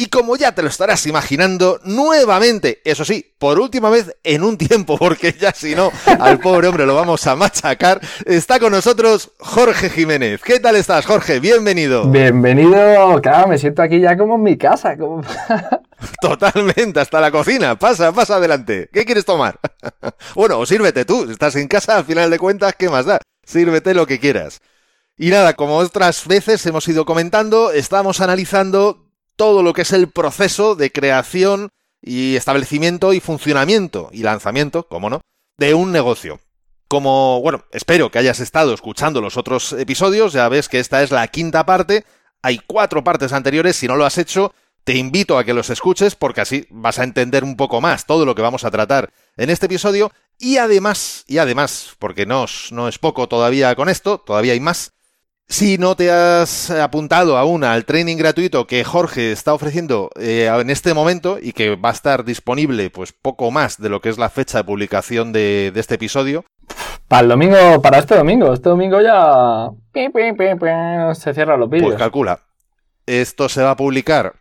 Y como ya te lo estarás imaginando, nuevamente, eso sí, por última vez en un tiempo, porque ya si no, al pobre hombre lo vamos a machacar, está con nosotros Jorge Jiménez. ¿Qué tal estás, Jorge? Bienvenido. Bienvenido, claro, me siento aquí ya como en mi casa. Como... Totalmente, hasta la cocina. Pasa, pasa adelante. ¿Qué quieres tomar? bueno, o sírvete tú. Estás en casa, al final de cuentas, ¿qué más da? Sírvete lo que quieras. Y nada, como otras veces hemos ido comentando, estamos analizando todo lo que es el proceso de creación y establecimiento y funcionamiento y lanzamiento, como no, de un negocio. Como, bueno, espero que hayas estado escuchando los otros episodios, ya ves que esta es la quinta parte, hay cuatro partes anteriores, si no lo has hecho, te invito a que los escuches porque así vas a entender un poco más todo lo que vamos a tratar en este episodio y además, y además, porque no, no es poco todavía con esto, todavía hay más, si no te has apuntado aún al training gratuito que Jorge está ofreciendo eh, en este momento y que va a estar disponible pues poco más de lo que es la fecha de publicación de, este episodio. Para el domingo, para este domingo, este domingo ya se cierran los vídeos. Pues calcula. Esto se va a publicar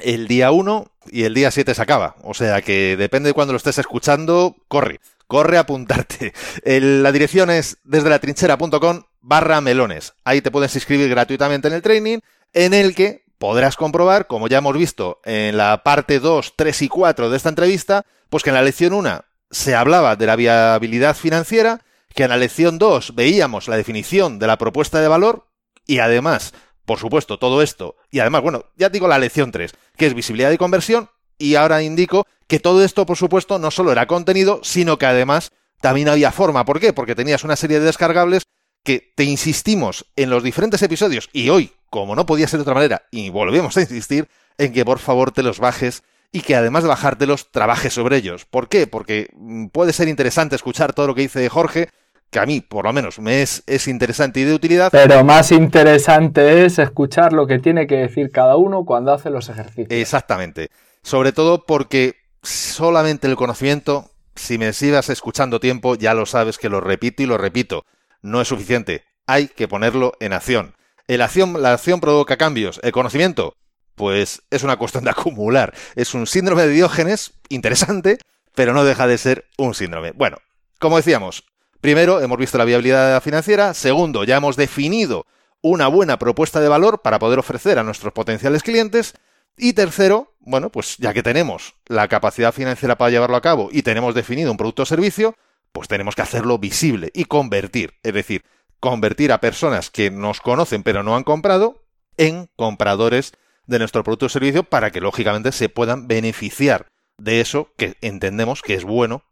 el día 1 y el día 7 se acaba. O sea que depende de cuando lo estés escuchando, corre. Corre a apuntarte. la dirección es desde la trinchera.com barra melones. Ahí te puedes inscribir gratuitamente en el training, en el que podrás comprobar, como ya hemos visto en la parte 2, 3 y 4 de esta entrevista, pues que en la lección 1 se hablaba de la viabilidad financiera, que en la lección 2 veíamos la definición de la propuesta de valor y además, por supuesto, todo esto, y además, bueno, ya digo la lección 3, que es visibilidad y conversión, y ahora indico que todo esto, por supuesto, no solo era contenido, sino que además también había forma. ¿Por qué? Porque tenías una serie de descargables que te insistimos en los diferentes episodios y hoy, como no podía ser de otra manera, y volvemos a insistir en que por favor te los bajes y que además de bajártelos, trabajes sobre ellos. ¿Por qué? Porque mm, puede ser interesante escuchar todo lo que dice Jorge, que a mí, por lo menos, me es, es interesante y de utilidad. Pero más interesante es escuchar lo que tiene que decir cada uno cuando hace los ejercicios. Exactamente. Sobre todo porque solamente el conocimiento, si me sigas escuchando tiempo, ya lo sabes que lo repito y lo repito no es suficiente. Hay que ponerlo en acción. acción. La acción provoca cambios. El conocimiento, pues es una cuestión de acumular. Es un síndrome de Diógenes interesante, pero no deja de ser un síndrome. Bueno, como decíamos, primero hemos visto la viabilidad financiera. Segundo, ya hemos definido una buena propuesta de valor para poder ofrecer a nuestros potenciales clientes. Y tercero, bueno, pues ya que tenemos la capacidad financiera para llevarlo a cabo y tenemos definido un producto o servicio, pues tenemos que hacerlo visible y convertir, es decir, convertir a personas que nos conocen pero no han comprado en compradores de nuestro producto o servicio para que lógicamente se puedan beneficiar de eso que entendemos que es bueno.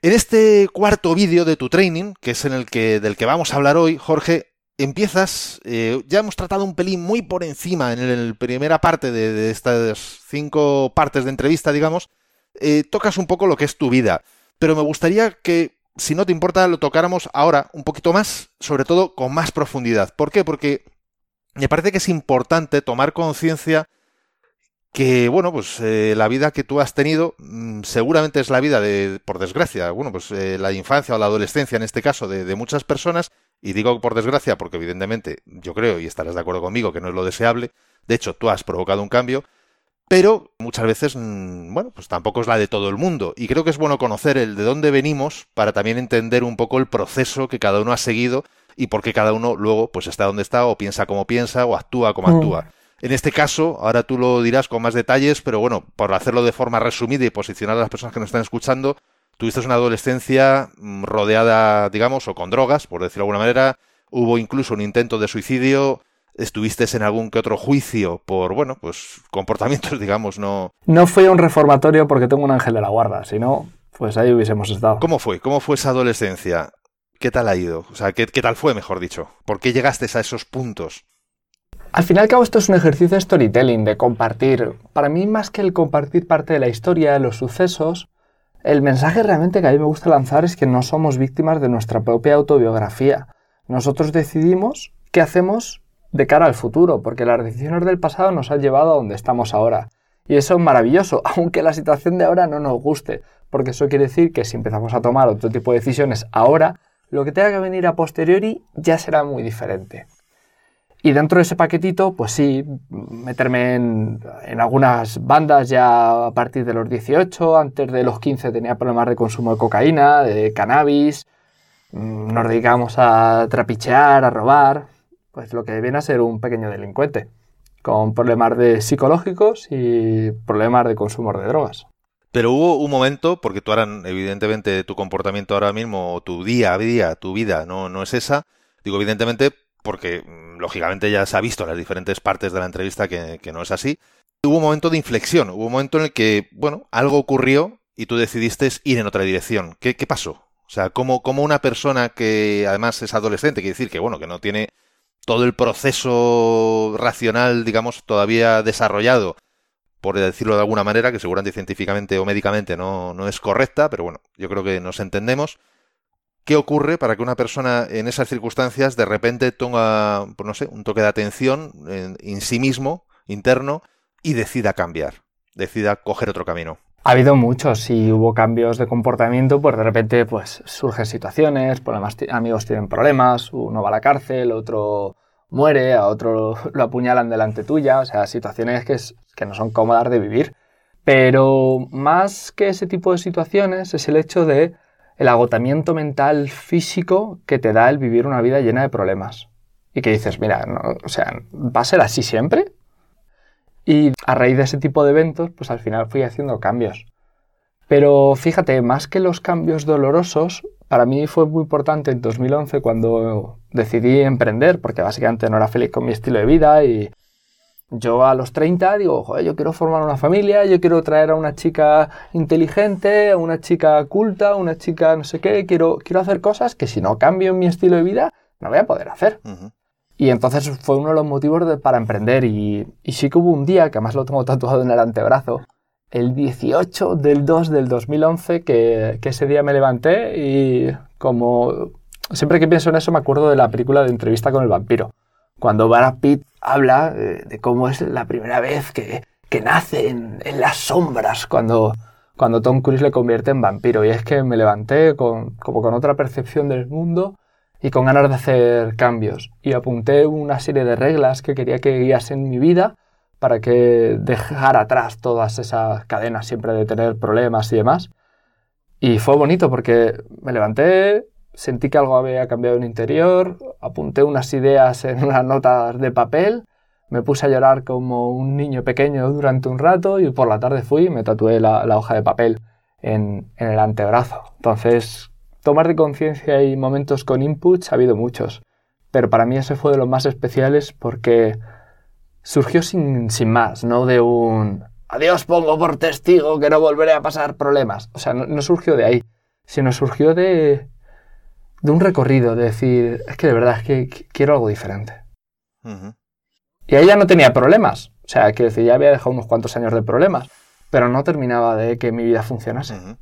En este cuarto vídeo de tu training, que es en el que del que vamos a hablar hoy, Jorge, empiezas, eh, ya hemos tratado un pelín muy por encima en la primera parte de, estas cinco partes de entrevista, digamos, eh, tocas un poco lo que es tu vida pero me gustaría que, si no te importa, lo tocáramos ahora un poquito más, sobre todo con más profundidad. ¿Por qué? Porque me parece que es importante tomar conciencia que, bueno, pues eh, la vida que tú has tenido mm, seguramente es la vida de, por desgracia, bueno, pues eh, la infancia o la adolescencia en este caso de, de muchas personas, y digo por desgracia porque evidentemente yo creo, y estarás de acuerdo conmigo, que no es lo deseable, de hecho tú has provocado un cambio, pero muchas veces, mm, bueno, pues tampoco es la de todo el mundo. Y creo que es bueno conocer el de dónde venimos para también entender un poco el proceso que cada uno ha seguido y por qué cada uno luego pues está donde está o piensa como piensa o actúa como mm. actúa. En este caso, ahora tú lo dirás con más detalles, pero bueno, por hacerlo de forma resumida y posicionar a las personas que nos están escuchando, tuviste una adolescencia mm, rodeada, digamos, o con drogas, por decirlo de alguna manera, hubo incluso un intento de suicidio, estuviste en algún que otro juicio por, bueno, pues comportamientos, digamos, no... No fue un reformatorio porque tengo un ángel de la guarda, si no, pues ahí hubiésemos estado. ¿Cómo fue? ¿Cómo fue esa adolescencia? ¿Qué tal ha ido? O sea, ¿qué, qué tal fue, mejor dicho? ¿Por qué llegaste a esos puntos? Al fin y al cabo esto es un ejercicio de storytelling, de compartir. Para mí más que el compartir parte de la historia, de los sucesos, el mensaje realmente que a mí me gusta lanzar es que no somos víctimas de nuestra propia autobiografía. Nosotros decidimos qué hacemos de cara al futuro, porque las decisiones del pasado nos han llevado a donde estamos ahora. Y eso es maravilloso, aunque la situación de ahora no nos guste, porque eso quiere decir que si empezamos a tomar otro tipo de decisiones ahora, lo que tenga que venir a posteriori ya será muy diferente. Y dentro de ese paquetito, pues sí, meterme en, algunas bandas ya a partir de los 18, antes de los 15 tenía problemas de consumo de cocaína, de cannabis, mm, nos dedicamos a trapichear, a robar, pues lo que viene a ser un pequeño delincuente, con problemas de psicológicos y problemas de consumo de drogas. Pero hubo un momento, porque tú ahora, evidentemente, tu comportamiento ahora mismo, tu día a día, tu vida, no, no es esa. Digo, evidentemente, porque mm, lógicamente ya se ha visto en las diferentes partes de la entrevista que, no es así. Hubo un momento de inflexión, hubo un momento en el que, bueno, algo ocurrió y tú decidiste ir en otra dirección. ¿Qué, pasó? O sea, ¿cómo, ¿cómo, una persona que además es adolescente, quiere decir que, bueno, que no tiene todo el proceso racional, digamos, todavía desarrollado, por decirlo de alguna manera, que seguramente científicamente o médicamente no, no es correcta, pero bueno, yo creo que nos entendemos. ¿Qué ocurre para que una persona en esas circunstancias de repente toma, pues no sé, un toque de atención en, sí mismo, interno, y decida cambiar, decida coger otro camino? Ha habido muchos y hubo cambios de comportamiento, pues de repente pues surgen situaciones, problemas, amigos tienen problemas, uno va a la cárcel, otro muere, a otro lo apuñalan delante tuya, o sea, situaciones que, no son cómodas de vivir. Pero más que ese tipo de situaciones es el hecho de el agotamiento mental físico que te da el vivir una vida llena de problemas. Y que dices, mira, o sea, ¿va a ser así siempre? Y a raíz de ese tipo de eventos, pues al final fui haciendo cambios. Pero fíjate, más que los cambios dolorosos, para mí fue muy importante en 2011 cuando decidí emprender, porque básicamente no era feliz con mi estilo de vida y yo a los 30 digo, joder, yo quiero formar una familia, yo quiero traer a una chica inteligente, a una chica culta, una chica no sé qué, quiero, quiero hacer cosas que si no cambio mi estilo de vida no voy a poder hacer. Y entonces fue uno de los motivos para emprender y, sí que hubo un día, que además lo tengo tatuado en el antebrazo, el 18 del 2 del 2011, que, que ese día me levanté y como siempre que pienso en eso me acuerdo de la película de entrevista con el vampiro cuando Brad Pitt habla de, cómo es la primera vez que, nace en, las sombras cuando, cuando Tom Cruise le convierte en vampiro. Y es que me levanté como con otra percepción del mundo y con ganas de hacer cambios. Y apunté una serie de reglas que quería que guiasen mi vida para que dejara atrás todas esas cadenas siempre de tener problemas y demás. Y fue bonito porque me levanté, sentí que algo había cambiado en el interior, apunté unas ideas en unas notas de papel, me puse a llorar como un niño pequeño durante un rato y por la tarde fui y me tatué la, hoja de papel en, en, el antebrazo. Entonces, tomar de conciencia y momentos con inputs ha habido muchos, pero para mí ese fue de los más especiales porque surgió sin, sin más, no de un adiós pongo por testigo que no volveré a pasar problemas. O sea, no surgió de ahí, sino surgió de de un recorrido, de decir, es que de verdad es que quiero algo diferente. Y ahí ya no tenía problemas. O sea, que decir, ya había dejado unos cuantos años de problemas, pero no terminaba de que mi vida funcionase.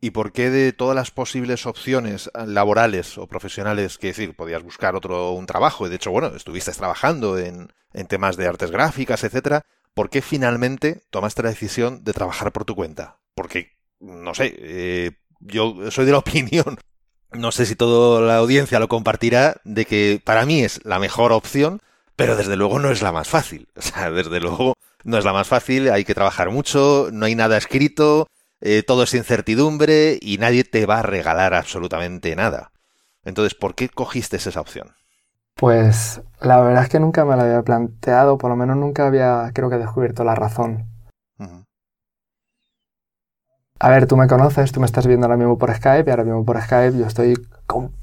¿Y por qué de todas las posibles opciones laborales o profesionales, que decir, podías buscar otro un trabajo, y de hecho, bueno, estuviste trabajando en, temas de artes gráficas, etcétera, ¿por qué finalmente tomaste la decisión de trabajar por tu cuenta? Porque, no sé, eh, yo soy de la opinión no sé si toda la audiencia lo compartirá, de que para mí es la mejor opción, pero desde luego no es la más fácil. O sea, desde luego no es la más fácil, hay que trabajar mucho, no hay nada escrito, eh, todo es incertidumbre y nadie te va a regalar absolutamente nada. Entonces, ¿por qué cogiste esa opción? Pues la verdad es que nunca me la había planteado, por lo menos nunca había, creo que, descubierto la razón. A ver, tú me conoces, tú me estás viendo ahora mismo por Skype y ahora mismo por Skype yo estoy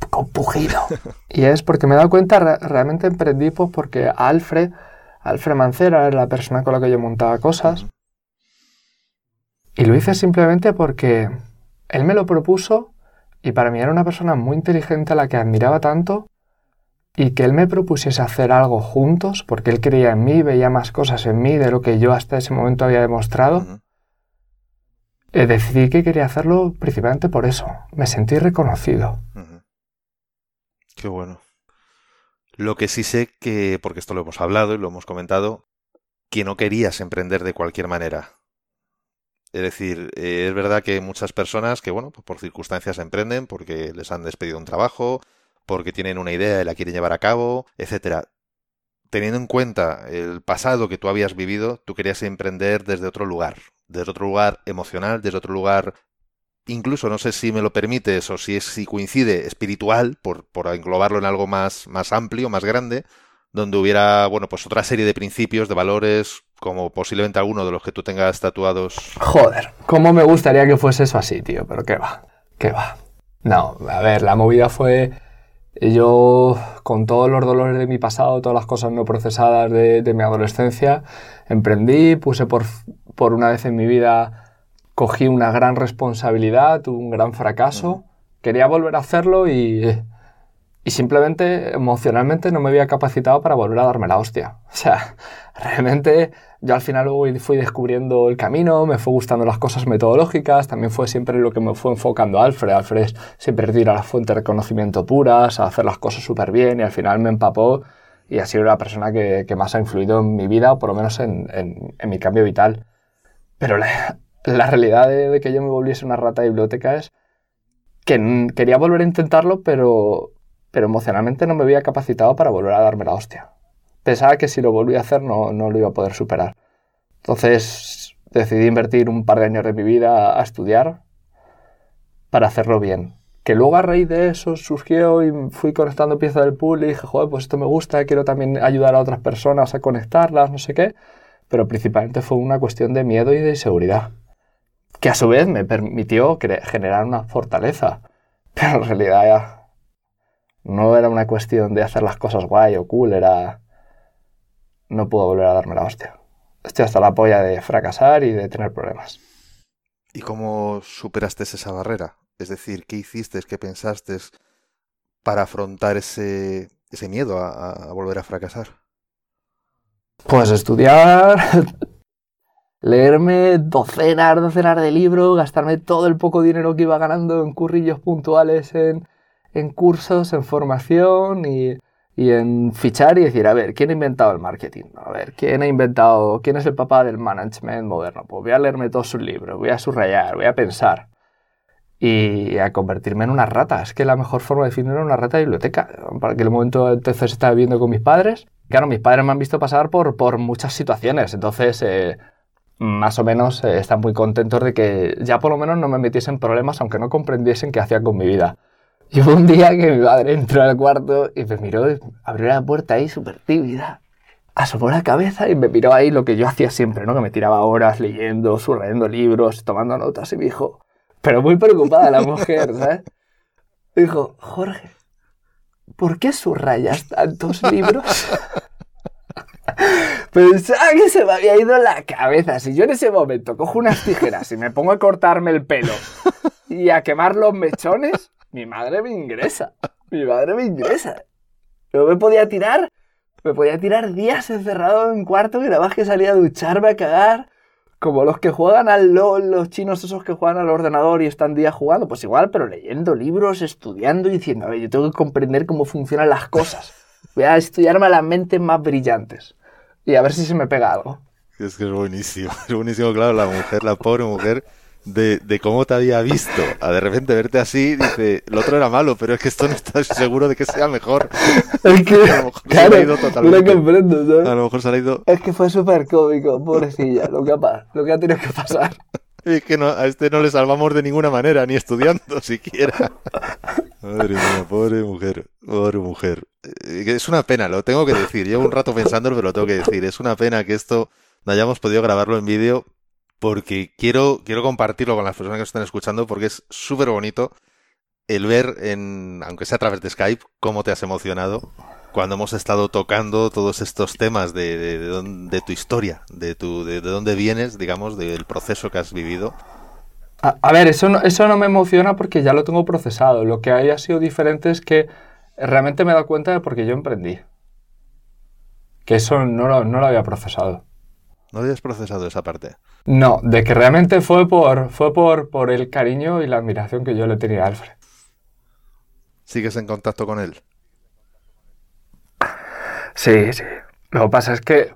compugido. y es porque me he dado cuenta, realmente emprendí pues porque Alfred, Alfred Mancera era la persona con la que yo montaba cosas. Y lo hice simplemente porque él me lo propuso y para mí era una persona muy inteligente a la que admiraba tanto y que él me propusiese hacer algo juntos porque él creía en mí, veía más cosas en mí de lo que yo hasta ese momento había demostrado eh, decidí que quería hacerlo principalmente por eso. Me sentí reconocido. Qué bueno. Lo que sí sé que, porque esto lo hemos hablado y lo hemos comentado, que no querías emprender de cualquier manera. Es decir, eh, es verdad que muchas personas que, bueno, pues por circunstancias emprenden, porque les han despedido un trabajo, porque tienen una idea y la quieren llevar a cabo, etcétera. Teniendo en cuenta el pasado que tú habías vivido, tú querías emprender desde otro lugar, desde otro lugar emocional, desde otro lugar incluso no sé si me lo permites o si, es, si coincide espiritual, por, por englobarlo en algo más, más amplio, más grande, donde hubiera, bueno, pues otra serie de principios, de valores, como posiblemente alguno de los que tú tengas tatuados. Joder, cómo me gustaría que fuese eso así, tío, pero qué va, qué va. No, a ver, la movida fue yo, con todos los dolores de mi pasado, todas las cosas no procesadas de, de mi adolescencia, emprendí, puse por, por una vez en mi vida cogí una gran responsabilidad, tuve un gran fracaso, quería volver a hacerlo y, y simplemente emocionalmente no me había capacitado para volver a darme la hostia. O sea, realmente yo al final fui descubriendo el camino, me fue gustando las cosas metodológicas, también fue siempre lo que me fue enfocando Alfred. Alfred siempre ir a las fuentes de conocimiento puras, a hacer las cosas súper bien y al final me empapó y ha sido la persona que, que, más ha influido en mi vida, o por lo menos en, en, mi cambio vital. Pero la, la realidad de, que yo me volviese una rata biblioteca es que quería volver a intentarlo, pero, pero emocionalmente no me había capacitado para volver a darme la hostia. Pensaba que si lo volvía a hacer no, no lo iba a poder superar. Entonces decidí invertir un par de años de mi vida a estudiar para hacerlo bien. Que luego a raíz de eso surgió y fui conectando piezas del pool y dije, joder, pues esto me gusta, quiero también ayudar a otras personas a conectarlas, no sé qué. Pero principalmente fue una cuestión de miedo y de inseguridad que a su vez me permitió generar una fortaleza. Pero en realidad no era una cuestión de hacer las cosas guay o cool, era... No puedo volver a darme la hostia. Estoy hasta la polla de fracasar y de tener problemas. ¿Y cómo superaste esa barrera? Es decir, ¿qué hiciste, qué pensaste para afrontar ese, ese miedo a, a volver a fracasar? Pues estudiar, leerme docenas, docenas de libros, gastarme todo el poco dinero que iba ganando en currillos puntuales, en, en cursos, en formación y, y, en fichar y decir, a ver, ¿quién ha inventado el marketing? A ver, ¿quién ha inventado, quién es el papá del management moderno? Pues voy a leerme todos sus libros, voy a subrayar, voy a pensar y a convertirme en una rata. Es que la mejor forma de definir era una rata de biblioteca. Para aquel momento entonces estaba viviendo con mis padres. Claro, mis padres me han visto pasar por, por muchas situaciones. Entonces, eh, más o menos eh, están muy contentos de que ya por lo menos no me metiesen problemas, aunque no comprendiesen qué hacía con mi vida. Y hubo un día que mi madre entró al cuarto y me miró, abrió la puerta ahí súper tímida, asomó la cabeza y me miró ahí lo que yo hacía siempre, ¿no? Que me tiraba horas leyendo, subrayando libros, tomando notas y me dijo, pero muy preocupada la mujer, ¿sabes? dijo, Jorge, ¿por qué subrayas tantos libros? Pensaba que se me había ido la cabeza. Si yo en ese momento cojo unas tijeras y me pongo a cortarme el pelo y a quemar los mechones, mi madre me ingresa. Mi madre me ingresa. Yo me podía tirar, me podía tirar días encerrado en un cuarto que nada que salía a ducharme a cagar. Como los que juegan al LOL, los chinos esos que juegan al ordenador y están días jugando, pues igual, pero leyendo libros, estudiando y diciendo, a ver, yo tengo que comprender cómo funcionan las cosas. Voy a estudiarme a las mentes más brillantes y a ver si se me pega algo. Es que es buenísimo, es buenísimo, claro, la mujer, la pobre mujer, de, de cómo te había visto, a de repente verte así, dice, el otro era malo, pero es que esto no estás seguro de que sea mejor. Es que, a lo mejor claro, se ha ido totalmente. No comprendo, ¿sabes? A lo mejor se ha ido... Es que fue súper cómico, pobrecilla, lo que ha, lo que ha tenido que pasar. Es que no, a este no le salvamos de ninguna manera, ni estudiando siquiera. Madre mía, pobre mujer, pobre mujer. Eh, es una pena, lo tengo que decir. Llevo un rato pensándolo, pero lo tengo que decir. Es una pena que esto no hayamos podido grabarlo en vídeo porque quiero, quiero compartirlo con las personas que están escuchando porque es súper bonito el ver, en, aunque sea a través de Skype, cómo te has emocionado cuando hemos estado tocando todos estos temas de, de, tu historia, de, tu, de, dónde vienes, digamos, del proceso que has vivido. A, ver, eso no, eso no me emociona porque ya lo tengo procesado. Lo que haya sido diferente es que realmente me he dado cuenta de por qué yo emprendí. Que eso no lo, no lo había procesado. ¿No habías procesado esa parte? No, de que realmente fue por, fue por, por el cariño y la admiración que yo le tenía a Alfred. ¿Sigues en contacto con él? Sí, sí. Lo que pasa es que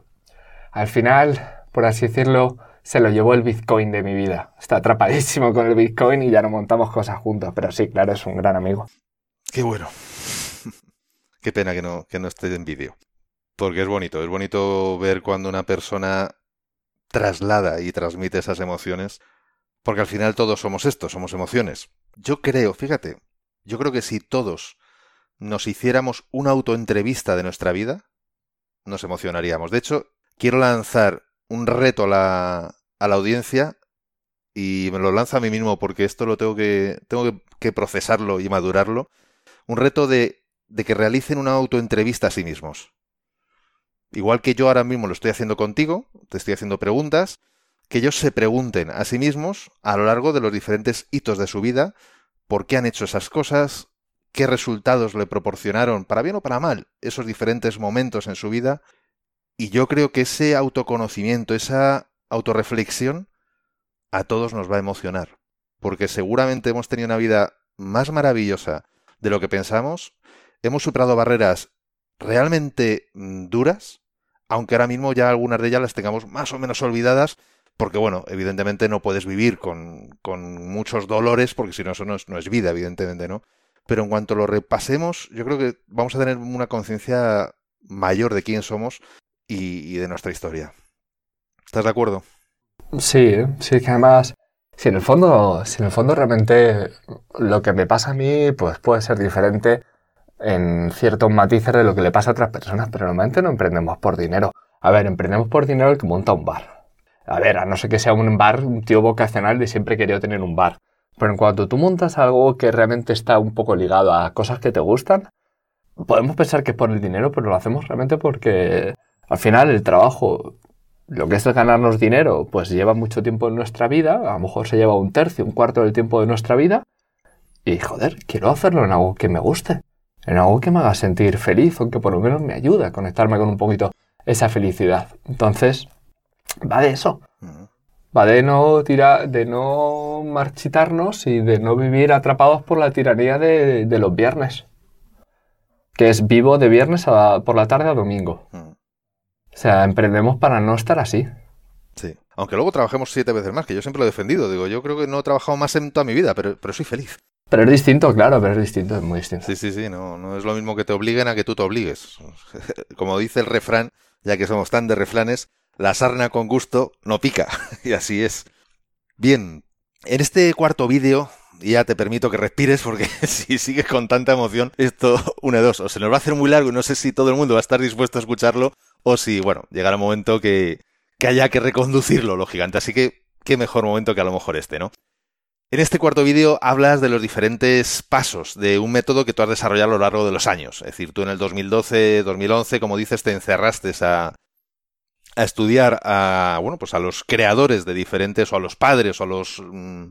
al final, por así decirlo, se lo llevó el Bitcoin de mi vida. Está atrapadísimo con el Bitcoin y ya no montamos cosas juntos. Pero sí, claro, es un gran amigo. Qué bueno. Qué pena que no, que no esté en vídeo. Porque es bonito, es bonito ver cuando una persona traslada y transmite esas emociones. Porque al final todos somos esto, somos emociones. Yo creo, fíjate, yo creo que si todos nos hiciéramos una autoentrevista de nuestra vida, nos emocionaríamos. De hecho, quiero lanzar un reto a la, a la audiencia y me lo lanzo a mí mismo porque esto lo tengo que, tengo que procesarlo y madurarlo. Un reto de, de que realicen una autoentrevista a sí mismos. Igual que yo ahora mismo lo estoy haciendo contigo, te estoy haciendo preguntas, que ellos se pregunten a sí mismos a lo largo de los diferentes hitos de su vida por qué han hecho esas cosas, qué resultados le proporcionaron, para bien o para mal, esos diferentes momentos en su vida. Y yo creo que ese autoconocimiento, esa autorreflexión, a todos nos va a emocionar. Porque seguramente hemos tenido una vida más maravillosa de lo que pensamos, hemos superado barreras realmente mm, duras, aunque ahora mismo ya algunas de ellas las tengamos más o menos olvidadas, porque bueno, evidentemente no puedes vivir con, con muchos dolores, porque si no, eso no es, vida, evidentemente, ¿no? pero en cuanto lo repasemos, yo creo que vamos a tener una conciencia mayor de quién somos y, de nuestra historia. ¿Estás de acuerdo? Sí, sí, que además, si en el fondo, si en el fondo realmente lo que me pasa a mí, pues puede ser diferente en ciertos matices de lo que le pasa a otras personas, pero normalmente no emprendemos por dinero. A ver, emprendemos por dinero el que monta un bar. A ver, a no ser que sea un bar, un tío vocacional de siempre quería tener un bar. Pero en cuanto tú montas algo que realmente está un poco ligado a cosas que te gustan, podemos pensar que es por el dinero, pero lo hacemos realmente porque al final el trabajo, lo que es ganarnos dinero, pues lleva mucho tiempo en nuestra vida, a lo mejor se lleva un tercio, un cuarto del tiempo de nuestra vida, y joder, quiero hacerlo en algo que me guste, en algo que me haga sentir feliz o que por lo menos me ayude a conectarme con un poquito esa felicidad. Entonces, va de eso. Va de no, tira, de no marchitarnos y de no vivir atrapados por la tiranía de, los viernes. Que es vivo de viernes por la tarde a domingo. O sea, emprendemos para no estar así. Sí. Aunque luego trabajemos siete veces más, que yo siempre lo he defendido. Digo, yo creo que no he trabajado más en toda mi vida, pero, pero soy feliz. Pero es distinto, claro, pero es distinto, es muy distinto. Sí, sí, sí, no, no es lo mismo que te obliguen a que tú te obligues. Como dice el refrán, ya que somos tan de refranes, la sarna con gusto no pica. y así es. Bien, en este cuarto vídeo ya te permito que respires porque si sigues con tanta emoción, esto, una dos, o se nos va a hacer muy largo y no sé si todo el mundo va a estar dispuesto a escucharlo, o si, bueno, llegará un momento que, que haya que reconducirlo, lo gigante. Así que, qué mejor momento que a lo mejor este, ¿no? En este cuarto vídeo hablas de los diferentes pasos de un método que tú has desarrollado a lo largo de los años. Es decir, tú en el 2012, 2011, como dices, te encerraste a, a estudiar a, bueno, pues a los creadores de diferentes, o a los padres, o a los mm,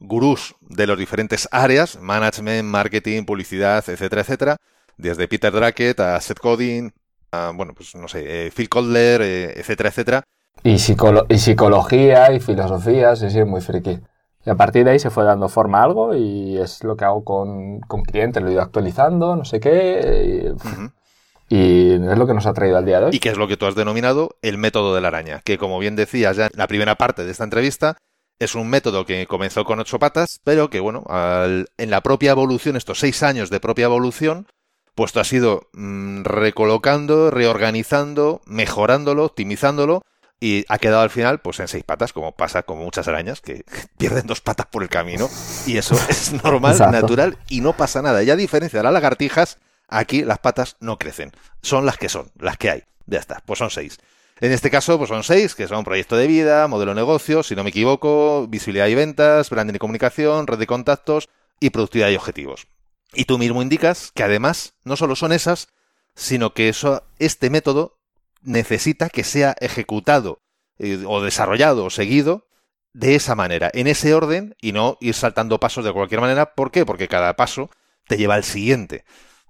gurús de los diferentes áreas, management, marketing, publicidad, etcétera, etcétera, desde Peter Drucker a Seth Godin, a, bueno, pues no sé, eh, Phil Kotler, eh, etcétera, etcétera. Y, y, psicología y filosofía, sí, sí, muy friki. Y a partir de ahí se fue dando forma a algo y es lo que hago con, con clientes, lo he ido actualizando, no sé qué. Y, y es lo que nos ha traído al día de hoy. Y que es lo que tú has denominado el método de la araña, que como bien decías ya en la primera parte de esta entrevista, es un método que comenzó con ocho patas, pero que bueno, en la propia evolución, estos seis años de propia evolución, pues tú has ido mm, recolocando, reorganizando, mejorándolo, optimizándolo, y ha quedado al final pues en seis patas, como pasa con muchas arañas, que pierden dos patas por el camino, y eso es normal, natural, y no pasa nada. Y a diferencia de las lagartijas, Aquí las patas no crecen. Son las que son, las que hay. Ya está, pues son seis. En este caso, pues son seis, que son proyecto de vida, modelo de negocio, si no me equivoco, visibilidad y ventas, branding y comunicación, red de contactos y productividad y objetivos. Y tú mismo indicas que además no solo son esas, sino que eso, este método necesita que sea ejecutado eh, o desarrollado o seguido de esa manera, en ese orden y no ir saltando pasos de cualquier manera. ¿Por qué? Porque cada paso te lleva al siguiente.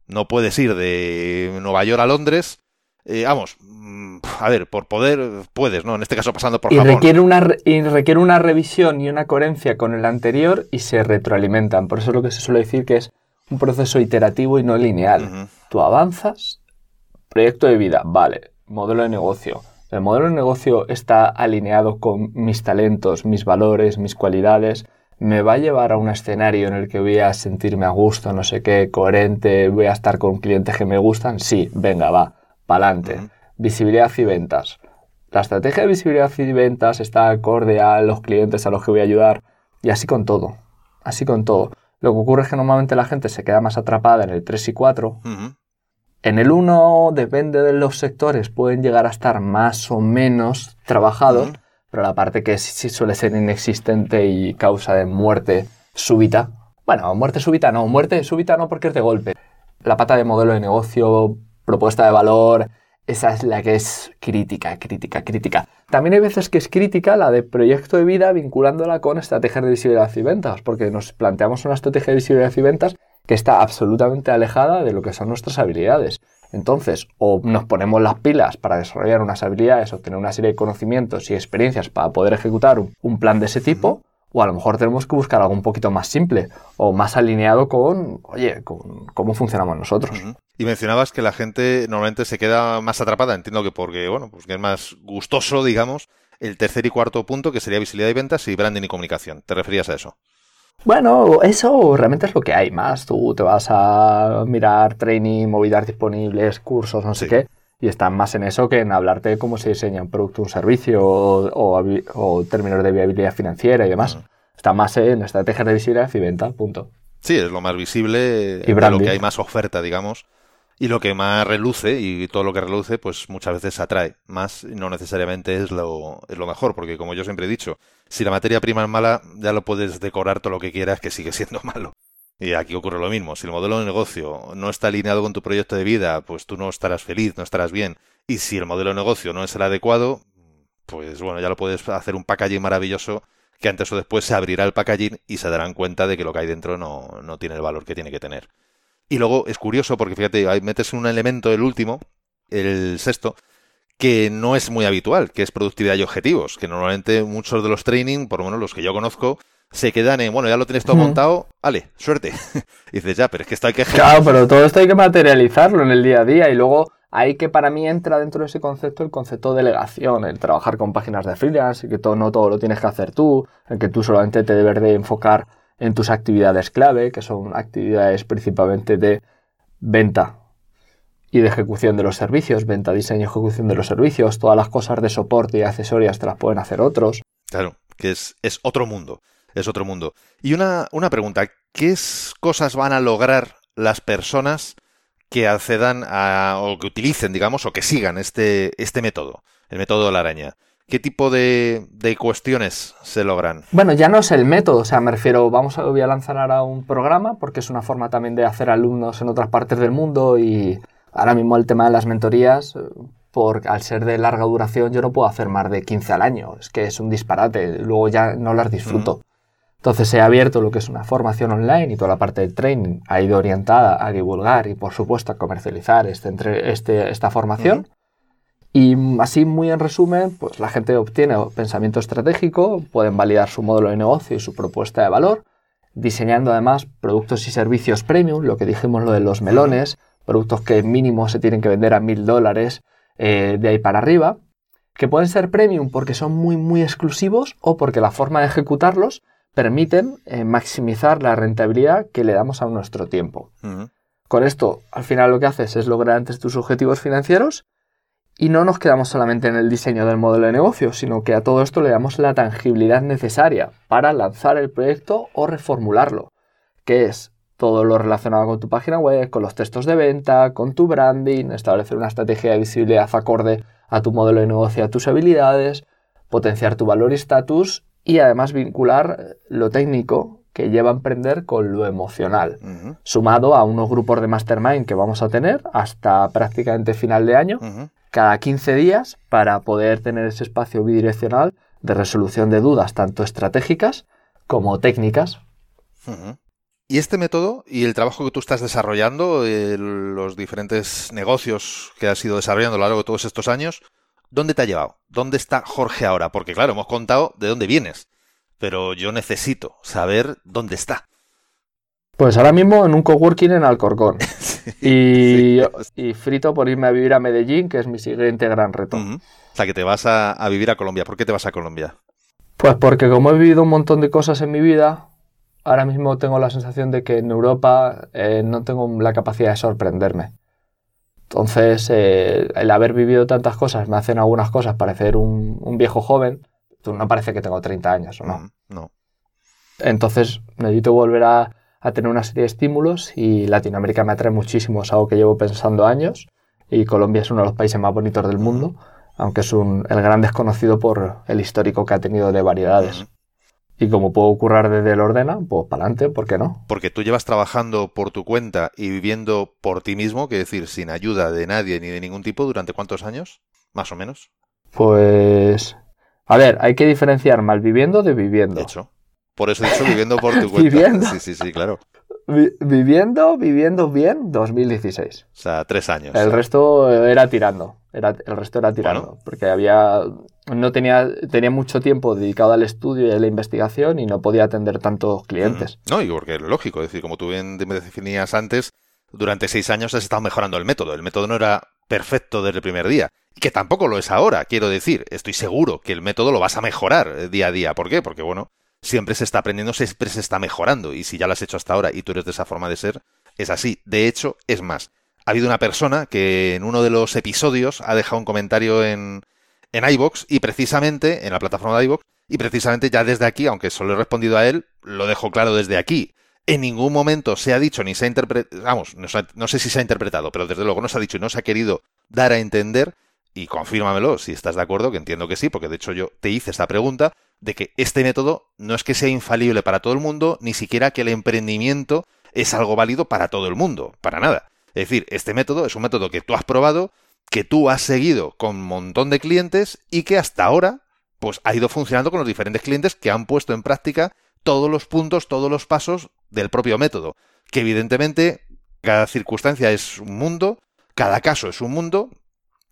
No puedes ir de Nueva York a Londres Eh, vamos, mm, a ver, por poder puedes, ¿no? En este caso pasando por y Japón. Requiere una, y requiere una revisión y una coherencia con el anterior y se retroalimentan. Por eso es lo que se suele decir que es un proceso iterativo y no lineal. Tú avanzas, proyecto de vida, vale, modelo de negocio. El modelo de negocio está alineado con mis talentos, mis valores, mis cualidades. Me va a llevar a un escenario en el que voy a sentirme a gusto, no sé qué, coherente, voy a estar con clientes que me gustan. Sí, venga, va, pa'lante. Ujú. Visibilidad y ventas. La estrategia de visibilidad y ventas está acorde a los clientes a los que voy a ayudar. Y así con todo. Así con todo. Lo que ocurre es que normalmente la gente se queda más atrapada en el 3 y 4 Ujú. En el 1, depende de los sectores, pueden llegar a estar más o menos trabajados, pero la parte que sí suele ser inexistente y causa de muerte súbita. Bueno, muerte súbita no, muerte súbita no porque es de golpe. La pata de modelo de negocio, propuesta de valor, esa es la que es crítica, crítica, crítica. También hay veces que es crítica la de proyecto de vida vinculándola con estrategias de visibilidad y ventas, porque nos planteamos una estrategia de visibilidad y ventas que está absolutamente alejada de lo que son nuestras habilidades. Entonces, o nos ponemos las pilas para desarrollar unas habilidades, obtener una serie de conocimientos y experiencias para poder ejecutar un, plan de ese tipo, o a lo mejor tenemos que buscar algo un poquito más simple o más alineado con, oye, con cómo funcionamos nosotros. Y mencionabas que la gente normalmente se queda más atrapada, entiendo que porque, bueno, pues que es más gustoso, digamos, el tercer y cuarto punto, que sería visibilidad y ventas y branding y comunicación. ¿Te referías a eso? Bueno, eso realmente es lo que hay más. Tú te vas a mirar training, movidas disponibles, cursos, no sé qué, y están más en eso que en hablarte de cómo se diseña un producto, un servicio o, o habi- o términos de viabilidad financiera y demás. Ujú. Está más en estrategias de visibilidad y venta, punto. Sí, es lo más visible, Y de lo que hay más oferta, digamos, y lo que más reluce, y todo lo que reluce, pues muchas veces atrae más, no necesariamente es lo, es lo mejor, porque como yo siempre he dicho, si la materia prima es mala, ya lo puedes decorar todo lo que quieras, que sigue siendo malo. Y aquí ocurre lo mismo, si el modelo de negocio no está alineado con tu proyecto de vida, pues tú no estarás feliz, no estarás bien, y si el modelo de negocio no es el adecuado, pues bueno, ya lo puedes hacer un packaging maravilloso que antes o después se abrirá el packaging y se darán cuenta de que lo que hay dentro no, no tiene el valor que tiene que tener. Y luego es curioso porque fíjate, ahí metes un elemento, el último, el sexto, que no es muy habitual, que es productividad y objetivos, que normalmente muchos de los training, por lo menos los que yo conozco, se quedan en, bueno, ya lo tienes todo montado, vale, suerte. y dices, ya, pero es que esto hay que Claro, pero todo esto hay que materializarlo en el día a día y luego hay que para mí entra dentro de ese concepto el concepto de delegación, el trabajar con páginas de freelance, y que todo, no todo lo tienes que hacer tú, en que tú solamente te debes de enfocar en tus actividades clave, que son actividades principalmente de venta y de ejecución de los servicios, venta, diseño, ejecución de los servicios, todas las cosas de soporte y accesorias te las pueden hacer otros. Claro, que es, es otro mundo, es otro mundo. Y una, una pregunta, ¿qué cosas van a lograr las personas que accedan a, o que utilicen, digamos, o que sigan este, este método, el método de la araña? ¿Qué tipo de, de cuestiones se logran? Bueno, ya no es el método, o sea, me refiero, vamos a, voy a lanzar ahora un programa porque es una forma también de hacer alumnos en otras partes del mundo y ahora mismo el tema de las mentorías, por, al ser de larga duración yo no puedo hacer más de 15 al año, es que es un disparate, luego ya no las disfruto. Entonces he abierto lo que es una formación online y toda la parte del training ha ido orientada a divulgar y por supuesto a comercializar este, entre, este, esta formación. Y mm, así, muy en resumen, pues la gente obtiene pensamiento estratégico, pueden validar su modelo de negocio y su propuesta de valor, diseñando además productos y servicios premium, lo que dijimos lo de los melones, productos que mínimo se tienen que vender a mil dólares eh, de ahí para arriba, que pueden ser premium porque son muy muy exclusivos o porque la forma de ejecutarlos permiten eh, maximizar la rentabilidad que le damos a nuestro tiempo. Con esto, al final lo que haces es lograr antes tus objetivos financieros y no nos quedamos solamente en el diseño del modelo de negocio, sino que a todo esto le damos la tangibilidad necesaria para lanzar el proyecto o reformularlo, que es todo lo relacionado con tu página web, con los textos de venta, con tu branding, establecer una estrategia de visibilidad acorde a tu modelo de negocio, a tus habilidades, potenciar tu valor y estatus y además vincular lo técnico que lleva a emprender con lo emocional sumado a unos grupos de mastermind que vamos a tener hasta prácticamente final de año. Cada 15 días, para poder tener ese espacio bidireccional de resolución de dudas tanto estratégicas como técnicas. ¿Y este método y el trabajo que tú estás desarrollando, eh, los diferentes negocios que has ido desarrollando a lo largo de todos estos años, ¿dónde te ha llevado? ¿Dónde está Jorge ahora? Porque claro, hemos contado de dónde vienes, pero yo necesito saber dónde está. Pues ahora mismo en un coworking en Alcorcón. y, frito por irme a vivir a Medellín, que es mi siguiente gran reto. O sea, que te vas a, a vivir a Colombia. ¿Por qué te vas a Colombia? Pues porque como he vivido un montón de cosas en mi vida, ahora mismo tengo la sensación de que en Europa eh, no tengo la capacidad de sorprenderme. Entonces, eh, el haber vivido tantas cosas me hacen algunas cosas parecer un, viejo joven. No parece que tengo 30 años, ¿o no? Mm, no. Entonces, necesito volver a, tener una serie de estímulos y Latinoamérica me atrae muchísimo. Es algo que llevo pensando años y Colombia es uno de los países más bonitos del mundo, aunque es un, el gran desconocido por el histórico que ha tenido de variedades. Y como puedo currar desde el Ordena, pues para adelante, ¿por qué no? Porque tú llevas trabajando por tu cuenta y viviendo por ti mismo, que decir, sin ayuda de nadie ni de ningún tipo, ¿durante cuántos años? Más o menos. Pues. A ver, hay que diferenciar malviviendo de viviendo. De hecho. Por eso he dicho viviendo por tu cuenta. ¿Viviendo? Sí, sí, sí, claro. viviendo, viviendo bien, 2016. O sea, tres años. El resto era tirando. Era, el resto era tirando. Porque había no tenía, tenía mucho tiempo dedicado al estudio y a la investigación y no podía atender tantos clientes. No, y porque es lógico, es decir, como tú bien me definías antes, durante seis años has estado mejorando el método. El método no era perfecto desde el primer día. Y que tampoco lo es ahora, quiero decir. Estoy seguro que el método lo vas a mejorar eh, día a día. ¿Por qué? Porque, bueno, siempre se está aprendiendo, siempre se está mejorando. Y si ya lo has hecho hasta ahora y tú eres de esa forma de ser, es así. De hecho, es más. Ha habido una persona que en uno de los episodios ha dejado un comentario en, en iBox y precisamente en la plataforma de iBox y precisamente ya desde aquí, aunque solo he respondido a él, lo dejo claro desde aquí. En ningún momento se ha dicho ni se ha interpretado, vamos, no, sé si se ha interpretado, pero desde luego no se ha dicho y no se ha querido dar a entender, y confírmamelo si estás de acuerdo, que entiendo que sí, porque de hecho yo te hice esta pregunta, de que este método no es que sea infalible para todo el mundo, ni siquiera que el emprendimiento es algo válido para todo el mundo, para nada. Es decir, este método es un método que tú has probado, que tú has seguido con un montón de clientes y que hasta ahora pues ha ido funcionando con los diferentes clientes que han puesto en práctica todos los puntos, todos los pasos del propio método. Que evidentemente cada circunstancia es un mundo, cada caso es un mundo,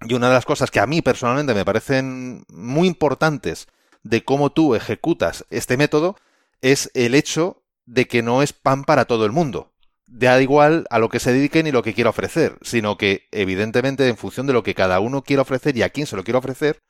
y una de las cosas que a mí personalmente me parecen muy importantes de cómo tú ejecutas este método es el hecho de que no es pan para todo el mundo da igual a lo que se dediquen y lo que quiera ofrecer, sino que evidentemente en función de lo que cada uno quiera ofrecer y a quién se lo quiera ofrecer,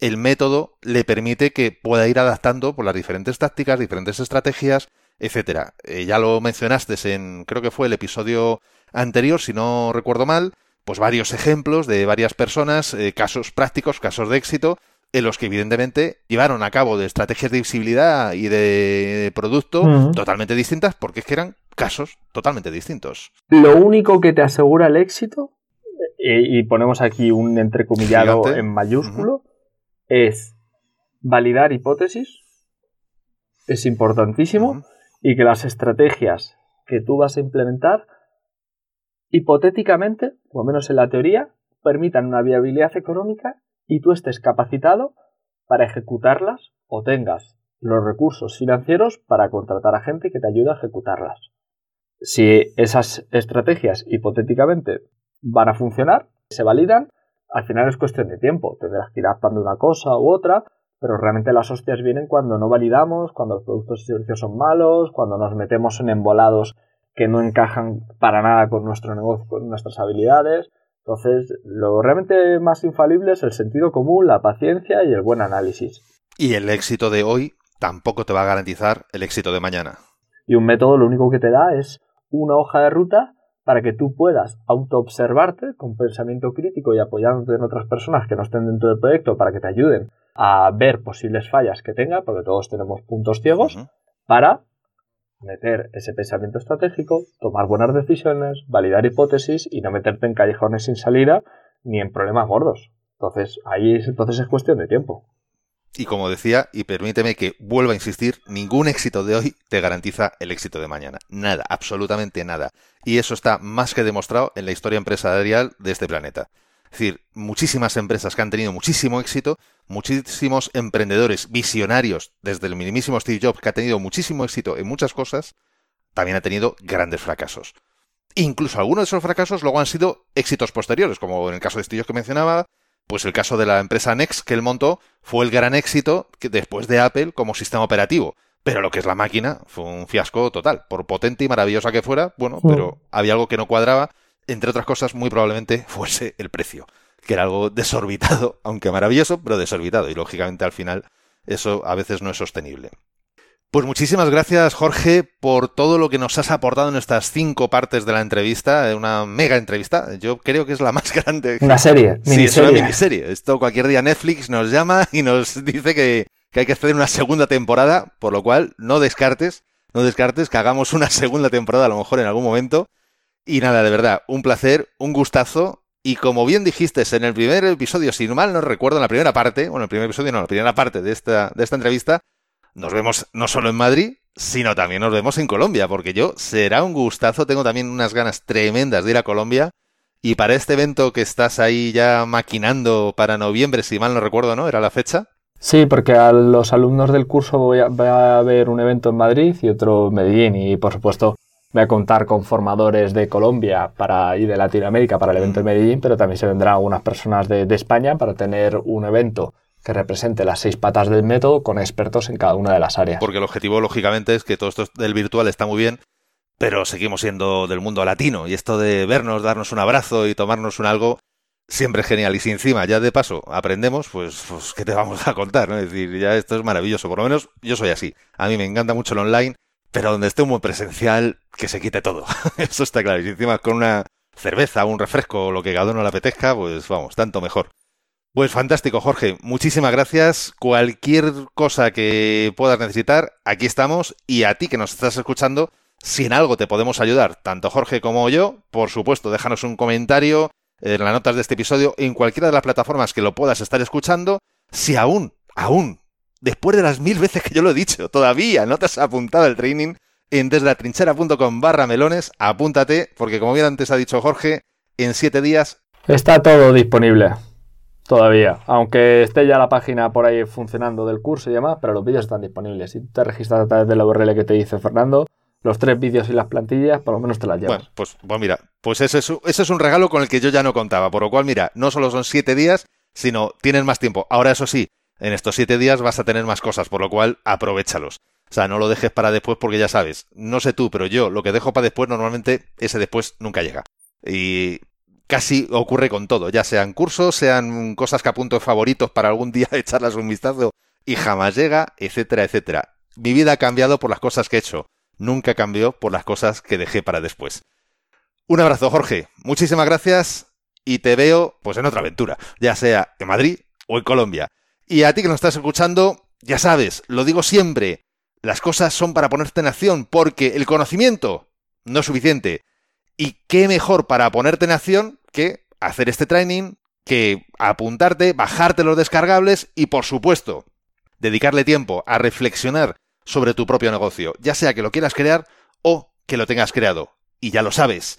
el método le permite que pueda ir adaptando por las diferentes tácticas, diferentes estrategias, etcétera. Eh, ya lo mencionaste en, creo que fue el episodio anterior, si no recuerdo mal, pues varios ejemplos de varias personas, eh, casos prácticos, casos de éxito, en los que evidentemente llevaron a cabo de estrategias de visibilidad y de producto totalmente distintas porque es que eran casos totalmente distintos. Lo único que te asegura el éxito, y, ponemos aquí un entrecomillado en mayúsculo, es validar hipótesis, es importantísimo, y que las estrategias que tú vas a implementar, hipotéticamente, por lo menos en la teoría, permitan una viabilidad económica y tú estés capacitado para ejecutarlas o tengas los recursos financieros para contratar a gente que te ayude a ejecutarlas. Si esas estrategias hipotéticamente van a funcionar, se validan, al final es cuestión de tiempo. Tendrás que ir adaptando una cosa u otra, pero realmente las hostias vienen cuando no validamos, cuando los productos y servicios son malos, cuando nos metemos en embolados que no encajan para nada con nuestro negocio, con nuestras habilidades. Entonces, lo realmente más infalible es el sentido común, la paciencia y el buen análisis. Y el éxito de hoy tampoco te va a garantizar el éxito de mañana. Y un método lo único que te da es una hoja de ruta para que tú puedas autoobservarte con pensamiento crítico y apoyándote en otras personas que no estén dentro del proyecto para que te ayuden a ver posibles fallas que tenga, porque todos tenemos puntos ciegos, para meter ese pensamiento estratégico, tomar buenas decisiones, validar hipótesis y no meterte en callejones sin salida ni en problemas gordos. Entonces, ahí entonces es cuestión de tiempo. Y como decía, y permíteme que vuelva a insistir, ningún éxito de hoy te garantiza el éxito de mañana. Nada, absolutamente nada. Y eso está más que demostrado en la historia empresarial de este planeta. Es decir, muchísimas empresas que han tenido muchísimo éxito, muchísimos emprendedores visionarios, desde el minimísimo Steve Jobs, que ha tenido muchísimo éxito en muchas cosas, también ha tenido grandes fracasos. Incluso algunos de esos fracasos luego han sido éxitos posteriores, como en el caso de Estillos que mencionaba, pues el caso de la empresa Next que él montó fue el gran éxito que después de Apple como sistema operativo. Pero lo que es la máquina fue un fiasco total. Por potente y maravillosa que fuera, bueno, pero había algo que no cuadraba. Entre otras cosas, muy probablemente fuese el precio, que era algo desorbitado, aunque maravilloso, pero desorbitado. Y lógicamente al final eso a veces no es sostenible. Pues muchísimas gracias, Jorge, por todo lo que nos has aportado en estas cinco partes de la entrevista. Eh, una mega entrevista. Yo creo que es la más grande. Una serie. Sí, es una miniserie. Esto cualquier día Netflix nos llama y nos dice que, que hay que hacer una segunda temporada, por lo cual no descartes, no descartes que hagamos una segunda temporada a lo mejor en algún momento. Y nada, de verdad, un placer, un gustazo. Y como bien dijiste en el primer episodio, si mal no recuerdo, en la primera parte, bueno, el primer episodio no, la primera parte de esta, de esta entrevista, nos vemos no solo en Madrid, sino también nos vemos en Colombia, porque yo será un gustazo, tengo también unas ganas tremendas de ir a Colombia. Y para este evento que estás ahí ya maquinando para noviembre, si mal no recuerdo, ¿no? ¿Era la fecha? Sí, porque a los alumnos del curso voy a, va a haber un evento en Madrid y otro en Medellín y por supuesto voy a contar con formadores de Colombia para, y de Latinoamérica para el evento en Medellín, pero también se vendrán algunas personas de España para tener un evento que represente las seis patas del método con expertos en cada una de las áreas. Porque el objetivo, lógicamente, es que todo esto del virtual está muy bien, pero seguimos siendo del mundo latino y esto de vernos, darnos un abrazo y tomarnos un algo, siempre es genial. Y si encima ya de paso aprendemos, pues, pues ¿qué te vamos a contar? ¿no? Es decir, ya esto es maravilloso. Por lo menos yo soy así. A mí me encanta mucho el online, pero donde esté un buen presencial, que se quite todo. Eso está claro. Y encima con una cerveza, un refresco o lo que cada uno le apetezca, pues vamos, tanto mejor. Pues fantástico, Jorge. Muchísimas gracias. Cualquier cosa que puedas necesitar, aquí estamos. Y a ti que nos estás escuchando, si en algo te podemos ayudar, tanto Jorge como yo, por supuesto, déjanos un comentario en las notas de este episodio, en cualquiera de las plataformas que lo puedas estar escuchando. Si aún, aún, después de las mil veces que yo lo he dicho, todavía no te has apuntado al training, en deslatrinchera.com barra melones, apúntate, porque como bien antes ha dicho Jorge, en siete días... Está todo disponible. Todavía, aunque esté ya la página por ahí funcionando del curso y demás, pero los vídeos están disponibles. Si te registras a través de la URL que te dice Fernando, los tres vídeos y las plantillas, por lo menos te las llevas. Bueno, pues, pues mira, pues ese es, ese es un regalo con el que yo ya no contaba. Por lo cual, mira, no solo son siete días, sino tienes más tiempo. Ahora, eso sí, en estos siete días vas a tener más cosas, por lo cual aprovechalos. O sea, no lo dejes para después porque ya sabes, no sé tú, pero yo lo que dejo para después normalmente ese después nunca llega. Y casi ocurre con todo, ya sean cursos, sean cosas que apunto favoritos para algún día echarlas un vistazo y jamás llega, etcétera, etcétera. Mi vida ha cambiado por las cosas que he hecho, nunca cambió por las cosas que dejé para después. Un abrazo, Jorge. Muchísimas gracias y te veo pues en otra aventura, ya sea en Madrid o en Colombia. Y a ti que nos estás escuchando, ya sabes, lo digo siempre, las cosas son para ponerte en acción porque el conocimiento no es suficiente. Y qué mejor para ponerte en acción que hacer este training, que apuntarte, bajarte los descargables y, por supuesto, dedicarle tiempo a reflexionar sobre tu propio negocio, ya sea que lo quieras crear o que lo tengas creado. Y ya lo sabes.